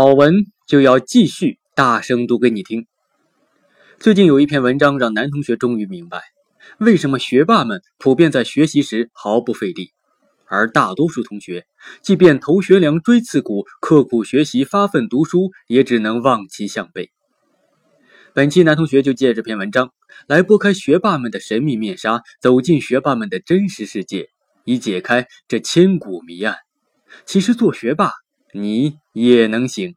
好文就要继续大声读给你听。最近有一篇文章让男同学终于明白，为什么学霸们普遍在学习时毫不费力，而大多数同学即便头悬梁锥刺股，刻苦学习发奋读书，也只能望其项背。本期男同学就借这篇文章来拨开学霸们的神秘面纱，走进学霸们的真实世界，以解开这千古谜案。其实做学霸。你也能行，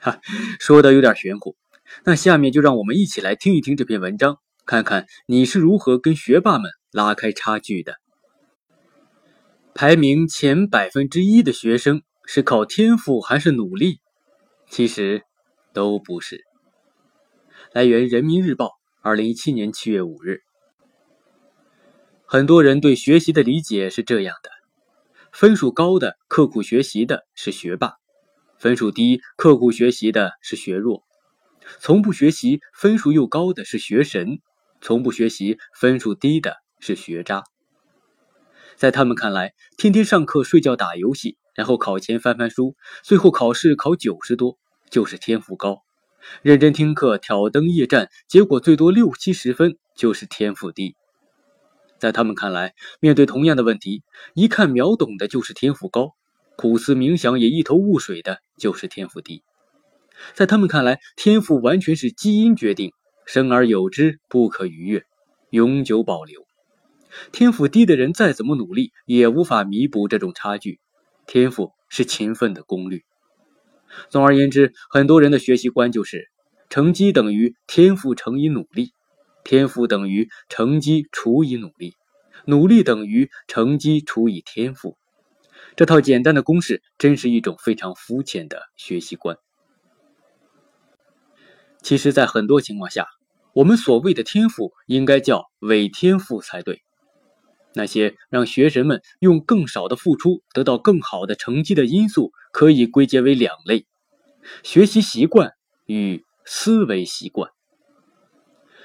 哈，说的有点玄乎。那下面就让我们一起来听一听这篇文章，看看你是如何跟学霸们拉开差距的。排名前百分之一的学生是靠天赋还是努力？其实都不是。来源：人民日报，二零一七年七月五日。很多人对学习的理解是这样的。分数高的、刻苦学习的是学霸，分数低、刻苦学习的是学弱，从不学习、分数又高的是学神，从不学习、分数低的是学渣。在他们看来，天天上课、睡觉、打游戏，然后考前翻翻书，最后考试考九十多，就是天赋高；认真听课、挑灯夜战，结果最多六七十分，就是天赋低。在他们看来，面对同样的问题，一看秒懂的就是天赋高，苦思冥想也一头雾水的就是天赋低。在他们看来，天赋完全是基因决定，生而有之，不可逾越，永久保留。天赋低的人再怎么努力，也无法弥补这种差距。天赋是勤奋的功率。总而言之，很多人的学习观就是：成绩等于天赋乘以努力。天赋等于成绩除以努力，努力等于成绩除以天赋。这套简单的公式真是一种非常肤浅的学习观。其实，在很多情况下，我们所谓的天赋应该叫伪天赋才对。那些让学生们用更少的付出得到更好的成绩的因素，可以归结为两类：学习习惯与思维习惯。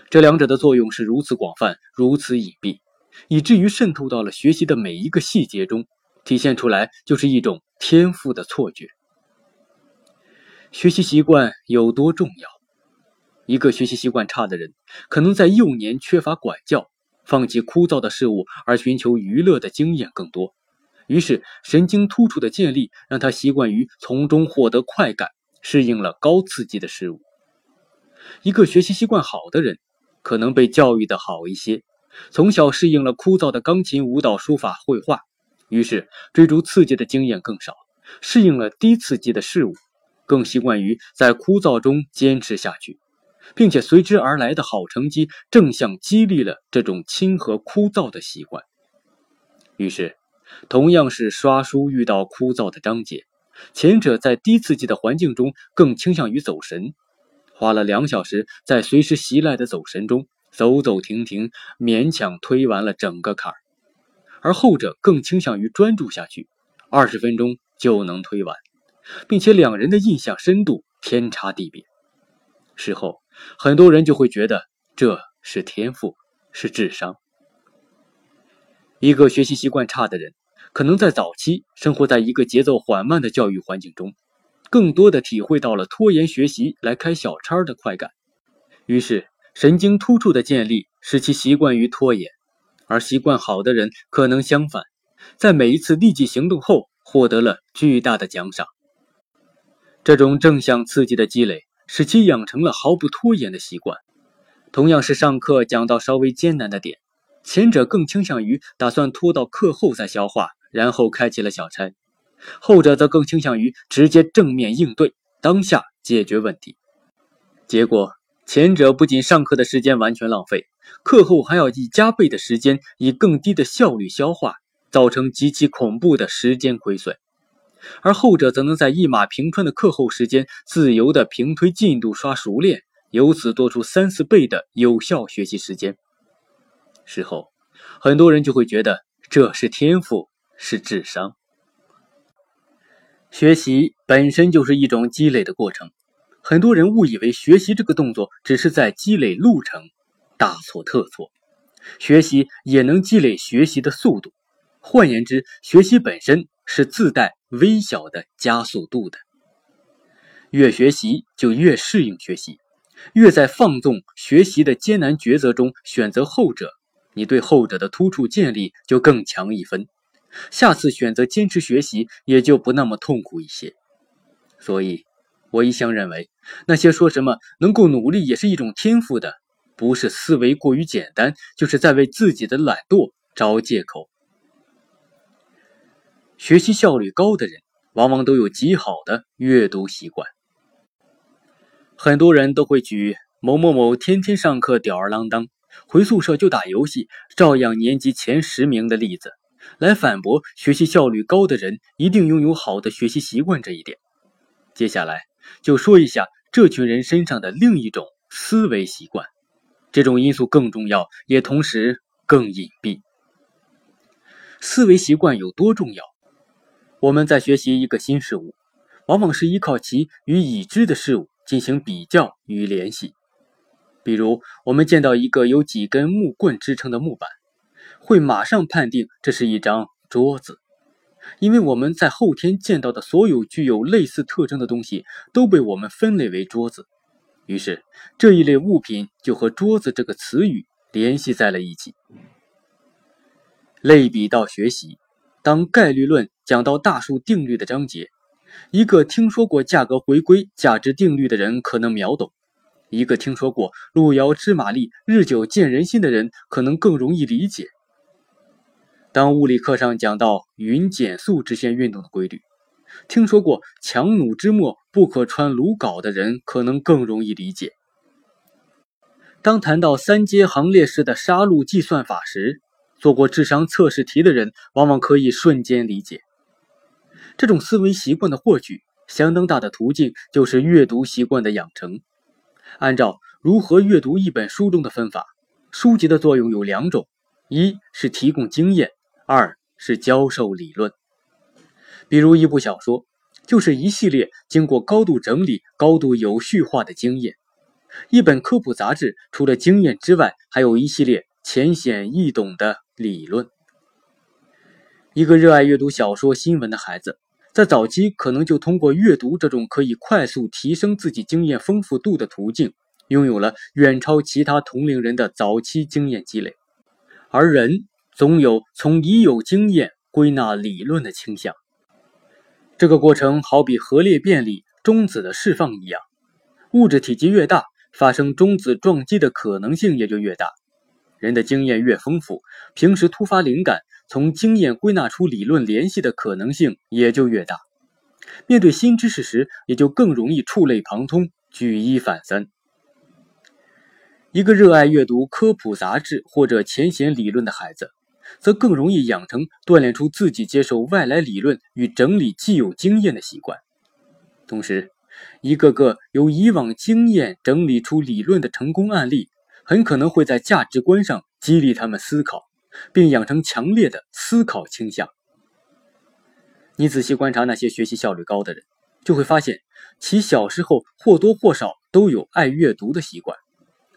这两者的作用是如此广泛、如此隐蔽，以至于渗透到了学习的每一个细节中，体现出来就是一种天赋的错觉。学习习惯有多重要？一个学习习惯差的人，可能在幼年缺乏管教，放弃枯燥的事物而寻求娱乐的经验更多，于是神经突触的建立让他习惯于从中获得快感，适应了高刺激的事物。一个学习习惯好的人。可能被教育的好一些，从小适应了枯燥的钢琴、舞蹈、书法、绘画，于是追逐刺激的经验更少，适应了低刺激的事物，更习惯于在枯燥中坚持下去，并且随之而来的好成绩正向激励了这种亲和枯燥的习惯。于是，同样是刷书遇到枯燥的章节，前者在低刺激的环境中更倾向于走神。花了两小时，在随时袭来的走神中走走停停，勉强推完了整个坎儿；而后者更倾向于专注下去，二十分钟就能推完，并且两人的印象深度天差地别。事后，很多人就会觉得这是天赋，是智商。一个学习习惯差的人，可能在早期生活在一个节奏缓慢的教育环境中。更多的体会到了拖延学习来开小差的快感，于是神经突触的建立使其习惯于拖延，而习惯好的人可能相反，在每一次立即行动后获得了巨大的奖赏。这种正向刺激的积累使其养成了毫不拖延的习惯。同样是上课讲到稍微艰难的点，前者更倾向于打算拖到课后再消化，然后开启了小差。后者则更倾向于直接正面应对，当下解决问题。结果，前者不仅上课的时间完全浪费，课后还要以加倍的时间，以更低的效率消化，造成极其恐怖的时间亏损；而后者则能在一马平川的课后时间，自由的平推进度、刷熟练，由此多出三四倍的有效学习时间。事后，很多人就会觉得这是天赋，是智商。学习本身就是一种积累的过程，很多人误以为学习这个动作只是在积累路程，大错特错。学习也能积累学习的速度，换言之，学习本身是自带微小的加速度的。越学习就越适应学习，越在放纵学习的艰难抉择中选择后者，你对后者的突出建立就更强一分，下次选择坚持学习也就不那么痛苦一些。所以，我一向认为，那些说什么能够努力也是一种天赋的，不是思维过于简单，就是在为自己的懒惰找借口。学习效率高的人，往往都有极好的阅读习惯。很多人都会举某某某天天上课吊儿郎当，回宿舍就打游戏，照样年级前十名的例子，来反驳学习效率高的人一定拥有好的学习习惯这一点。接下来就说一下这群人身上的另一种思维习惯，这种因素更重要，也同时更隐蔽。思维习惯有多重要？我们在学习一个新事物，往往是依靠其与已知的事物进行比较与联系。比如，我们见到一个有几根木棍支撑的木板，会马上判定这是一张桌子。因为我们在后天见到的所有具有类似特征的东西都被我们分类为桌子，于是这一类物品就和“桌子”这个词语联系在了一起。类比到学习，当概率论讲到大数定律的章节，一个听说过价格回归价值定律的人可能秒懂，一个听说过路遥知马力，日久见人心的人可能更容易理解。当物理课上讲到匀减速直线运动的规律，听说过“强弩之末不可穿鲁缟”的人可能更容易理解。当谈到三阶行列式的杀戮计算法时，做过智商测试题的人往往可以瞬间理解。这种思维习惯的获取，相当大的途径就是阅读习惯的养成。按照如何阅读一本书中的分法，书籍的作用有两种：一是提供经验。二是教授理论，比如一部小说，就是一系列经过高度整理、高度有序化的经验；一本科普杂志，除了经验之外，还有一系列浅显易懂的理论。一个热爱阅读小说、新闻的孩子，在早期可能就通过阅读这种可以快速提升自己经验丰富度的途径，拥有了远超其他同龄人的早期经验积累，而人。总有从已有经验归纳理论的倾向。这个过程好比核裂变里中子的释放一样，物质体积越大，发生中子撞击的可能性也就越大。人的经验越丰富，平时突发灵感，从经验归纳出理论联系的可能性也就越大。面对新知识时，也就更容易触类旁通，举一反三。一个热爱阅读科普杂志或者浅显理论的孩子。则更容易养成锻炼出自己接受外来理论与整理既有经验的习惯。同时，一个个由以往经验整理出理论的成功案例，很可能会在价值观上激励他们思考，并养成强烈的思考倾向。你仔细观察那些学习效率高的人，就会发现其小时候或多或少都有爱阅读的习惯，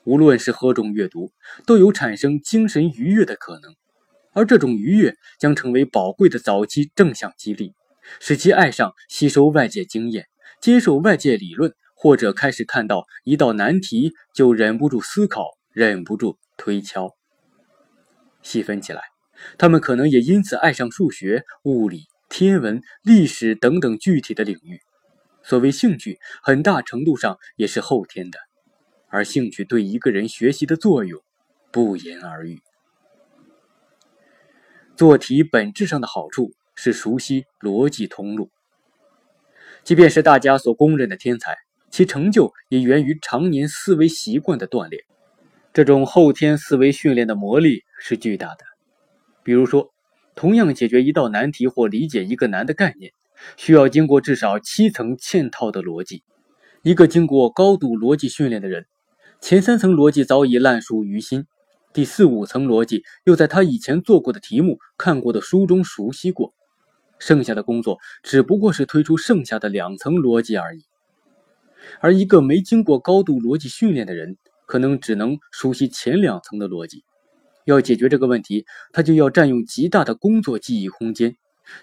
无论是何种阅读，都有产生精神愉悦的可能。而这种愉悦将成为宝贵的早期正向激励，使其爱上吸收外界经验、接受外界理论，或者开始看到一道难题就忍不住思考、忍不住推敲。细分起来，他们可能也因此爱上数学、物理、天文、历史等等具体的领域。所谓兴趣，很大程度上也是后天的，而兴趣对一个人学习的作用，不言而喻。做题本质上的好处是熟悉逻辑通路。即便是大家所公认的天才，其成就也源于常年思维习惯的锻炼。这种后天思维训练的魔力是巨大的。比如说，同样解决一道难题或理解一个难的概念，需要经过至少七层嵌套的逻辑。一个经过高度逻辑训练的人，前三层逻辑早已烂熟于心。第四五层逻辑又在他以前做过的题目、看过的书中熟悉过，剩下的工作只不过是推出剩下的两层逻辑而已。而一个没经过高度逻辑训练的人，可能只能熟悉前两层的逻辑。要解决这个问题，他就要占用极大的工作记忆空间，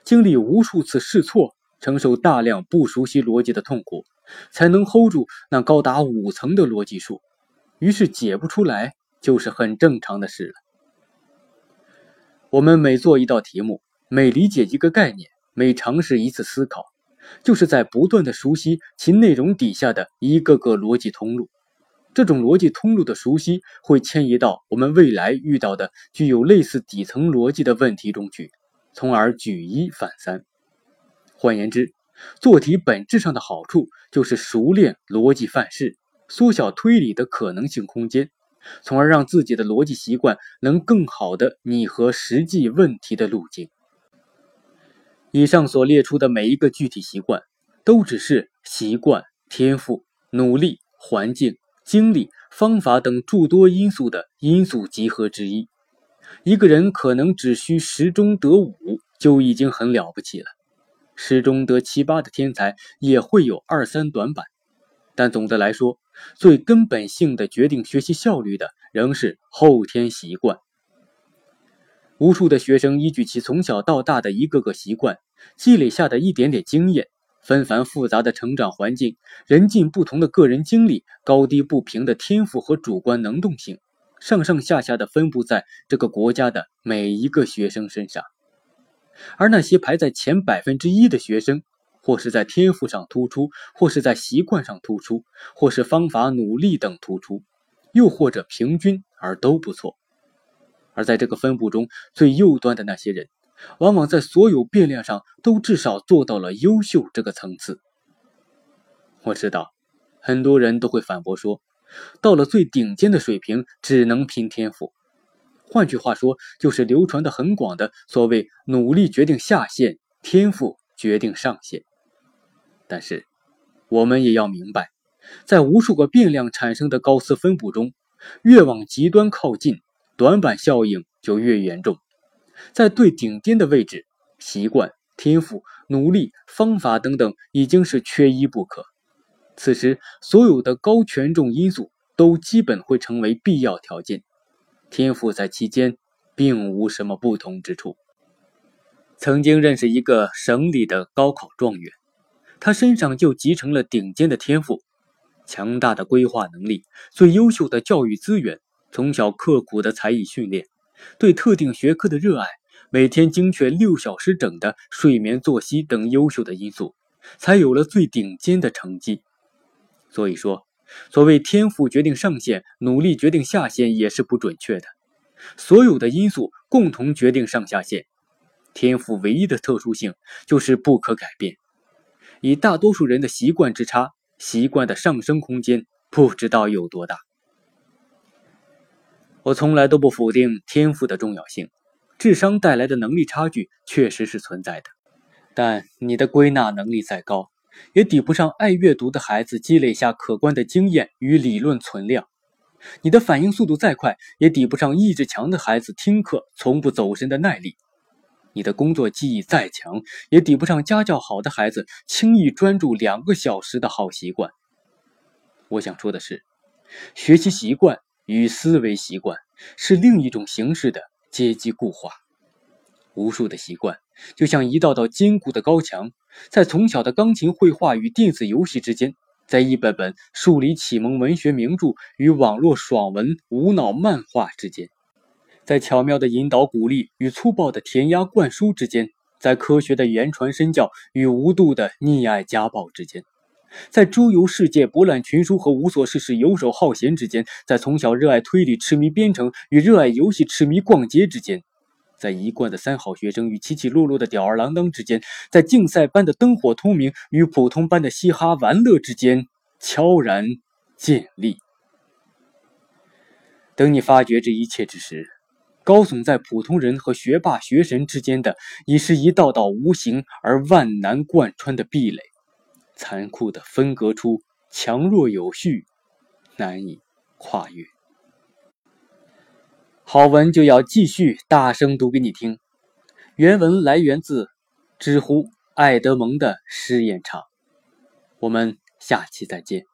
经历无数次试错，承受大量不熟悉逻辑的痛苦，才能 hold 住那高达五层的逻辑数，于是解不出来就是很正常的事了。我们每做一道题目，每理解一个概念，每尝试一次思考，就是在不断的熟悉其内容底下的一个个逻辑通路。这种逻辑通路的熟悉，会迁移到我们未来遇到的具有类似底层逻辑的问题中去，从而举一反三。换言之，做题本质上的好处就是熟练逻辑范式，缩小推理的可能性空间，从而让自己的逻辑习惯能更好的拟合实际问题的路径。以上所列出的每一个具体习惯，都只是习惯、天赋、努力、环境、经历、方法等诸多因素的因素集合之一。一个人可能只需十中得五，就已经很了不起了。十中得七八的天才也会有二三短板，但总的来说，最根本性的决定学习效率的仍是后天习惯。无数的学生依据其从小到大的一个个习惯，积累下的一点点经验，纷繁复杂的成长环境，人尽不同的个人经历，高低不平的天赋和主观能动性，上上下下的分布在这个国家的每一个学生身上。而那些排在前百分之一的学生，或是在天赋上突出，或是在习惯上突出，或是方法努力等突出，又或者平均而都不错。而在这个分布中最右端的那些人，往往在所有变量上都至少做到了优秀这个层次。我知道，很多人都会反驳说，到了最顶尖的水平，只能拼天赋。换句话说，就是流传的很广的所谓“努力决定下限，天赋决定上限”。但是，我们也要明白，在无数个变量产生的高斯分布中，越往极端靠近，短板效应就越严重。在最顶尖的位置，习惯、天赋、努力、方法等等已经是缺一不可。此时，所有的高权重因素都基本会成为必要条件。天赋在其间并无什么不同之处。曾经认识一个省里的高考状元，他身上就集成了顶尖的天赋、强大的规划能力、最优秀的教育资源、从小刻苦的才艺训练、对特定学科的热爱、每天精确六小时整的睡眠作息等优秀的因素，才有了最顶尖的成绩。所以说。所谓天赋决定上限，努力决定下限也是不准确的。所有的因素共同决定上下限，天赋唯一的特殊性就是不可改变。以大多数人的习惯之差，习惯的上升空间不知道有多大。我从来都不否定天赋的重要性，智商带来的能力差距确实是存在的。但你的归纳能力再高，也抵不上爱阅读的孩子积累下可观的经验与理论存量，你的反应速度再快，也抵不上意志强的孩子听课从不走神的耐力；你的工作记忆再强，也抵不上家教好的孩子轻易专注两个小时的好习惯。我想说的是，学习习惯与思维习惯是另一种形式的阶级固化。无数的习惯，就像一道道坚固的高墙，在从小的钢琴、绘画与电子游戏之间，在一本本数理启蒙文学名著与网络爽文无脑漫画之间，在巧妙的引导、鼓励与粗暴的填鸭灌输之间，在科学的言传身教与无度的溺爱家暴之间，在周游世界、博览群书和无所事事游手好闲之间，在从小热爱推理、痴迷编程与热爱游戏、痴迷逛街之间。在一贯的三好学生与起起落落的吊儿郎当之间，在竞赛般的灯火通明与普通般的嘻哈玩乐之间悄然建立。等你发觉这一切之时，高耸在普通人和学霸学神之间的，已是一道道无形而万难贯穿的壁垒，残酷的分隔出强弱有序，难以跨越。好文就要继续大声读给你听。原文来源自知乎爱德蒙的试验场。我们下期再见。